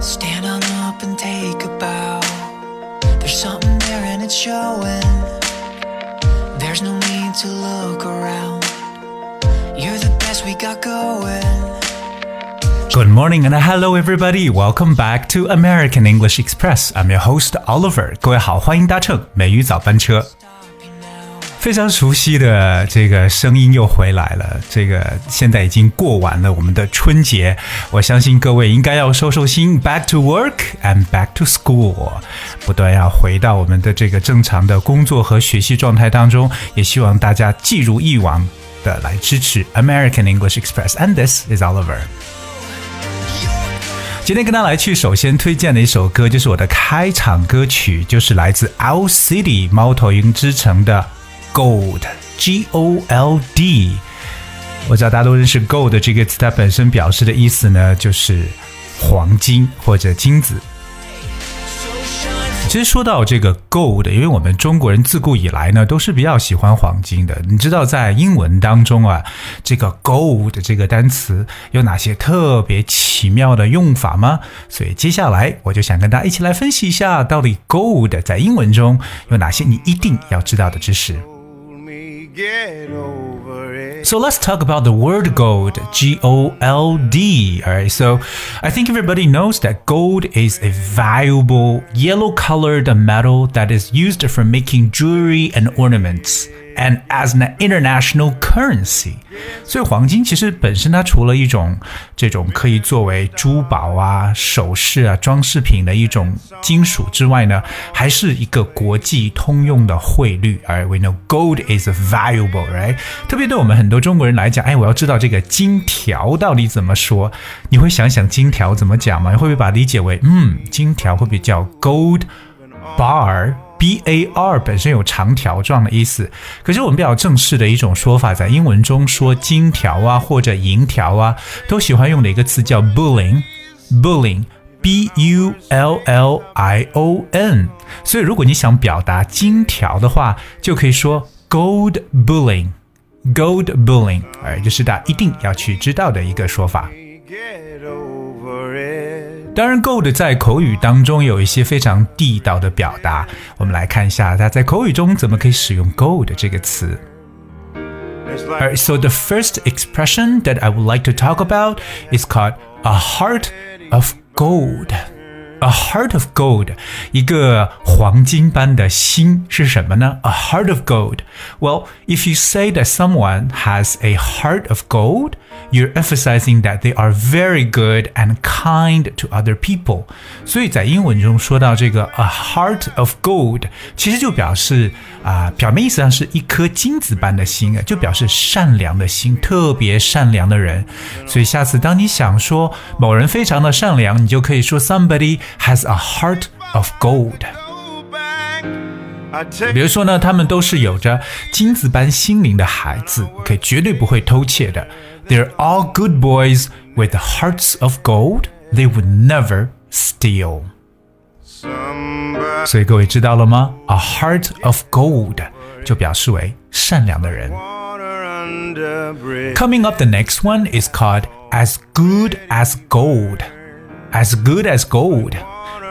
Stand on up and take a bow. There's something there and it's showing. There's no need to look around. You're the best we got going. Good morning and hello everybody. Welcome back to American English Express. I'm your host Oliver. 各位好，欢迎搭乘美语早班车。 非常熟悉的这个声音又回来了。这个现在已经过完了我们的春节，我相信各位应该要收收心，back to work and back to school，不断要回到我们的这个正常的工作和学习状态当中。也希望大家既如以往的来支持 American English Express。And this is Oliver。今天跟大家来去，首先推荐的一首歌就是我的开场歌曲，就是来自 Owl City 猫头鹰之城的。Gold, G O L D，我知道大家都认识 gold 这个词，它本身表示的意思呢，就是黄金或者金子。其实说到这个 gold，因为我们中国人自古以来呢都是比较喜欢黄金的。你知道在英文当中啊，这个 gold 这个单词有哪些特别奇妙的用法吗？所以接下来我就想跟大家一起来分析一下，到底 gold 在英文中有哪些你一定要知道的知识。So let's talk about the word gold, G O L D. All right, so I think everybody knows that gold is a valuable yellow colored metal that is used for making jewelry and ornaments and as an international currency。所以黄金其实本身它除了一种这种可以作为珠宝啊、首饰啊、装饰品的一种金属之外呢，还是一个国际通用的汇率。而 we know gold is valuable, right？特别对我们很多中国人来讲，哎，我要知道这个金条到底怎么说？你会想想金条怎么讲吗？你会不会把它理解为，嗯，金条会不会叫 gold bar？B A R 本身有长条状的意思，可是我们比较正式的一种说法，在英文中说金条啊或者银条啊，都喜欢用的一个词叫 bullion，bullion，B U L L I O N。所以如果你想表达金条的话，就可以说 gold bullion，gold bullion，哎，这是大家一定要去知道的一个说法。当然，gold 在口语当中有一些非常地道的表达。我们来看一下它在口语中怎么可以使用 gold 这个词。Alright, so the first expression that I would like to talk about is called a heart of gold. A heart of gold，一个黄金般的心是什么呢？A heart of gold. Well, if you say that someone has a heart of gold, you're emphasizing that they are very good and kind to other people. 所以在英文中说到这个 a heart of gold，其实就表示啊、呃，表面意思上是一颗金子般的心啊，就表示善良的心，特别善良的人。所以下次当你想说某人非常的善良，你就可以说 somebody。has a heart of gold。 比如说呢，他们都是有着金子般心灵的孩子，OK，绝对不会偷窃的。They're all good boys with hearts of gold. They would never steal. 所以各位知道了吗？A heart of gold 就表示为善良的人。Coming up, the next one is called as good as gold. As good as gold.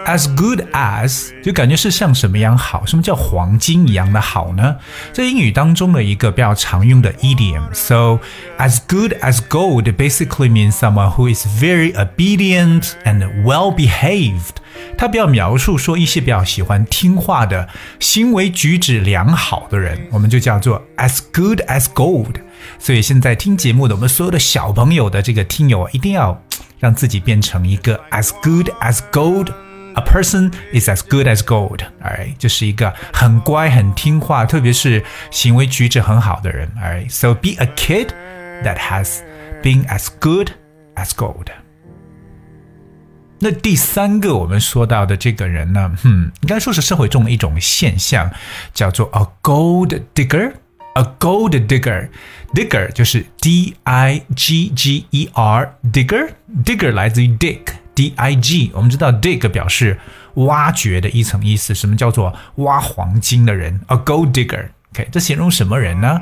As good as 就感觉是像什么样好？什么叫黄金一样的好呢？在英语当中的一个比较常用的 idiom。So as good as gold basically means someone who is very obedient and well behaved。它比较描述说一些比较喜欢听话的、行为举止良好的人，我们就叫做 as good as gold。所以现在听节目的我们所有的小朋友的这个听友，一定要让自己变成一个 as good as gold。 A person is as good as gold，哎，就是一个很乖、很听话，特别是行为举止很好的人，哎，so be a kid that has been as good as gold。那第三个我们说到的这个人呢，嗯，应该说是社会中的一种现象，叫做 a gold digger。A gold digger，digger 就是 D I G G E R，digger，digger 来自于 dig，D I G。我们知道 dig 表示挖掘的一层意思。什么叫做挖黄金的人？A gold digger，OK，、okay, 这形容什么人呢？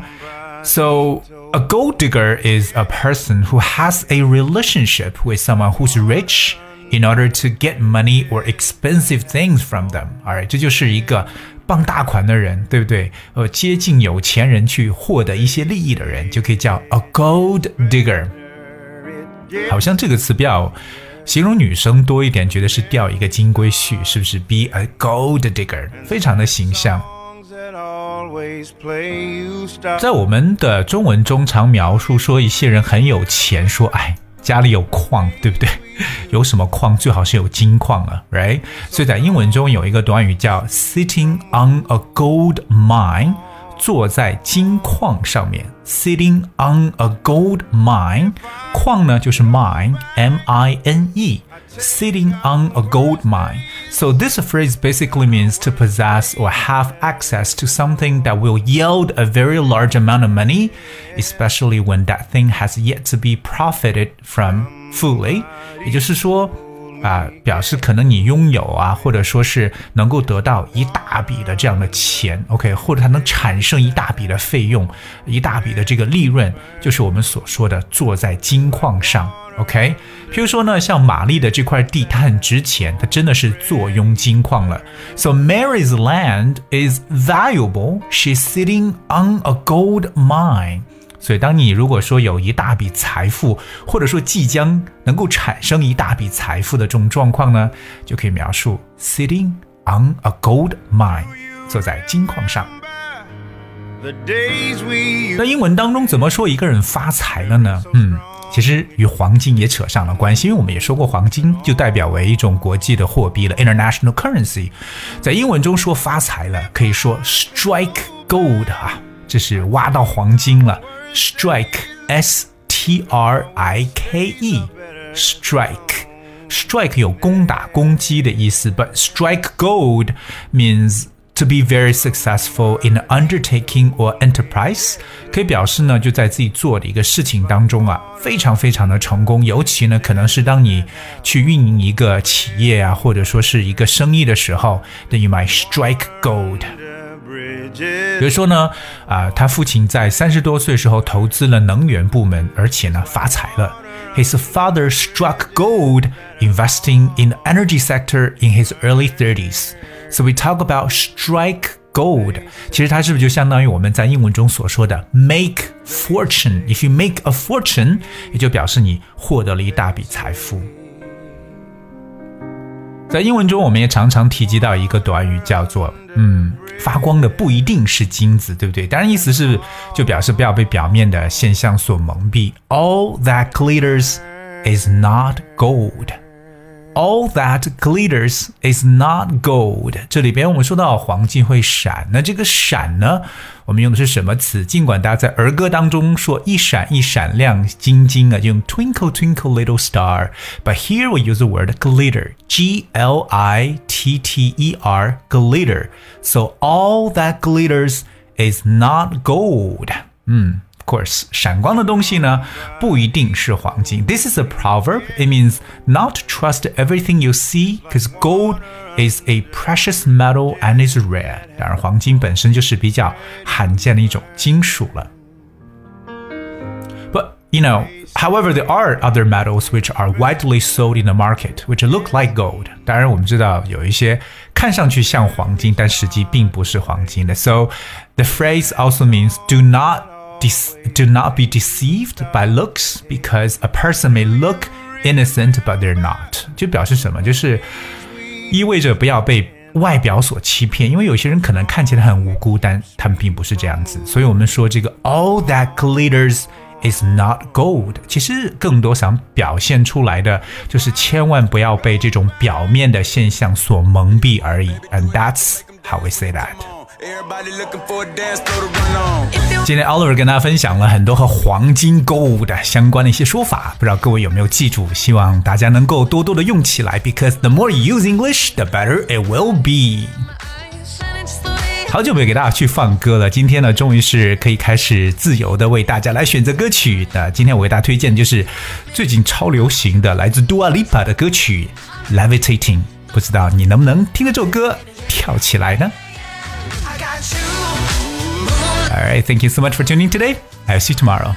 So a gold digger is a person who has a relationship with someone who's rich in order to get money or expensive things from them。Alright，这就是一个傍大款的人，对不对？呃，接近有钱人去获得一些利益的人，就可以叫 a gold digger。好像这个词比较 形容女生多一点，觉得是钓一个金龟婿，是不是？Be a gold digger，非常的形象。在我们的中文中，常描述说一些人很有钱，说哎，家里有矿，对不对？有什么矿？最好是有金矿啊，right？所以在英文中有一个短语叫 sitting on a gold mine。坐在金矿上面，sitting on a gold mine，矿呢就是 mine，m i n e，sitting on a gold mine. So this phrase basically means to possess or have access to something that will yield a very large amount of money, especially when that thing has yet to be profited from fully. 也就是说。 啊，表示可能你拥有啊，或者说是能够得到一大笔的这样的钱，OK，或者它能产生一大笔的费用，一大笔的这个利润，就是我们所说的坐在金矿上，OK。譬如说呢，像玛丽的这块地，它很值钱，它真的是坐拥金矿了。So Mary's land is valuable. She's sitting on a gold mine. 所以，当你如果说有一大笔财富，或者说即将能够产生一大笔财富的这种状况呢，就可以描述 sitting on a gold mine，坐在金矿上。那英文当中怎么说一个人发财了呢？嗯，其实与黄金也扯上了关系，因为我们也说过，黄金就代表为一种国际的货币了，international currency。在英文中说发财了，可以说 strike gold 啊，这是挖到黄金了。strike s t r i k e strike strike 有攻打、攻击的意思，but strike gold means to be very successful in undertaking or enterprise，可以表示呢，就在自己做的一个事情当中啊，非常非常的成功。尤其呢，可能是当你去运营一个企业啊，或者说是一个生意的时候，then you might strike gold。 比如说呢，啊，他父亲在三十多岁时候投资了能源部门，而且呢发财了。His father struck gold investing in the energy sector in his early 30s. So we talk about strike gold. 其实它是不是就相当于我们在英文中所说的 make fortune? If you make a fortune，也就表示你获得了一大笔财富。 在英文中，我们也常常提及到一个短语，叫做“嗯，发光的不一定是金子”，对不对？当然，意思是就表示不要被表面的现象所蒙蔽。All that glitters is not gold. All that glitters is not gold。这里边我们说到黄金会闪，那这个闪呢，我们用的是什么词？尽管大家在儿歌当中说一闪一闪亮晶晶啊，用 twinkle twinkle little star，but here we use the word glitter，g l i t t e r glitter。So all that glitters is not gold。嗯。 course，闪光的东西呢不一定是黄金。This is a proverb. It means not trust everything you see, because gold is a precious metal and is rare. 当然，黄金本身就是比较罕见的一种金属了。But you know, however, there are other metals which are widely sold in the market, which look like gold. 当然，我们知道有一些看上去像黄金，但实际并不是黄金的。So the phrase also means do not do not be deceived by looks because a person may look innocent but they're not，就表示什么？就是意味着不要被外表所欺骗，因为有些人可能看起来很无辜，但他们并不是这样子。所以我们说这个 all that glitters is not gold，其实更多想表现出来的就是千万不要被这种表面的现象所蒙蔽而已。And that's how we say that. 今天 Oliver 跟大家分享了很多和黄金 gold 相关的一些说法，不知道各位有没有记住？希望大家能够多多的用起来，because the more you use English, the better it will be。好久没有给大家去放歌了，今天呢，终于是可以开始自由的为大家来选择歌曲的。今天我为大家推荐的就是最近超流行的来自 Dua Lipa 的歌曲《Levitating》，不知道你能不能听着这首歌跳起来呢？All right, thank you so much for tuning today. I'll see you tomorrow. I'm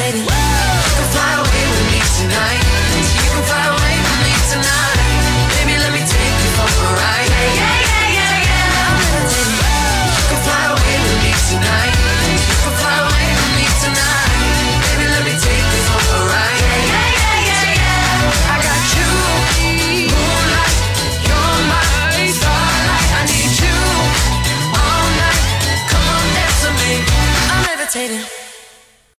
all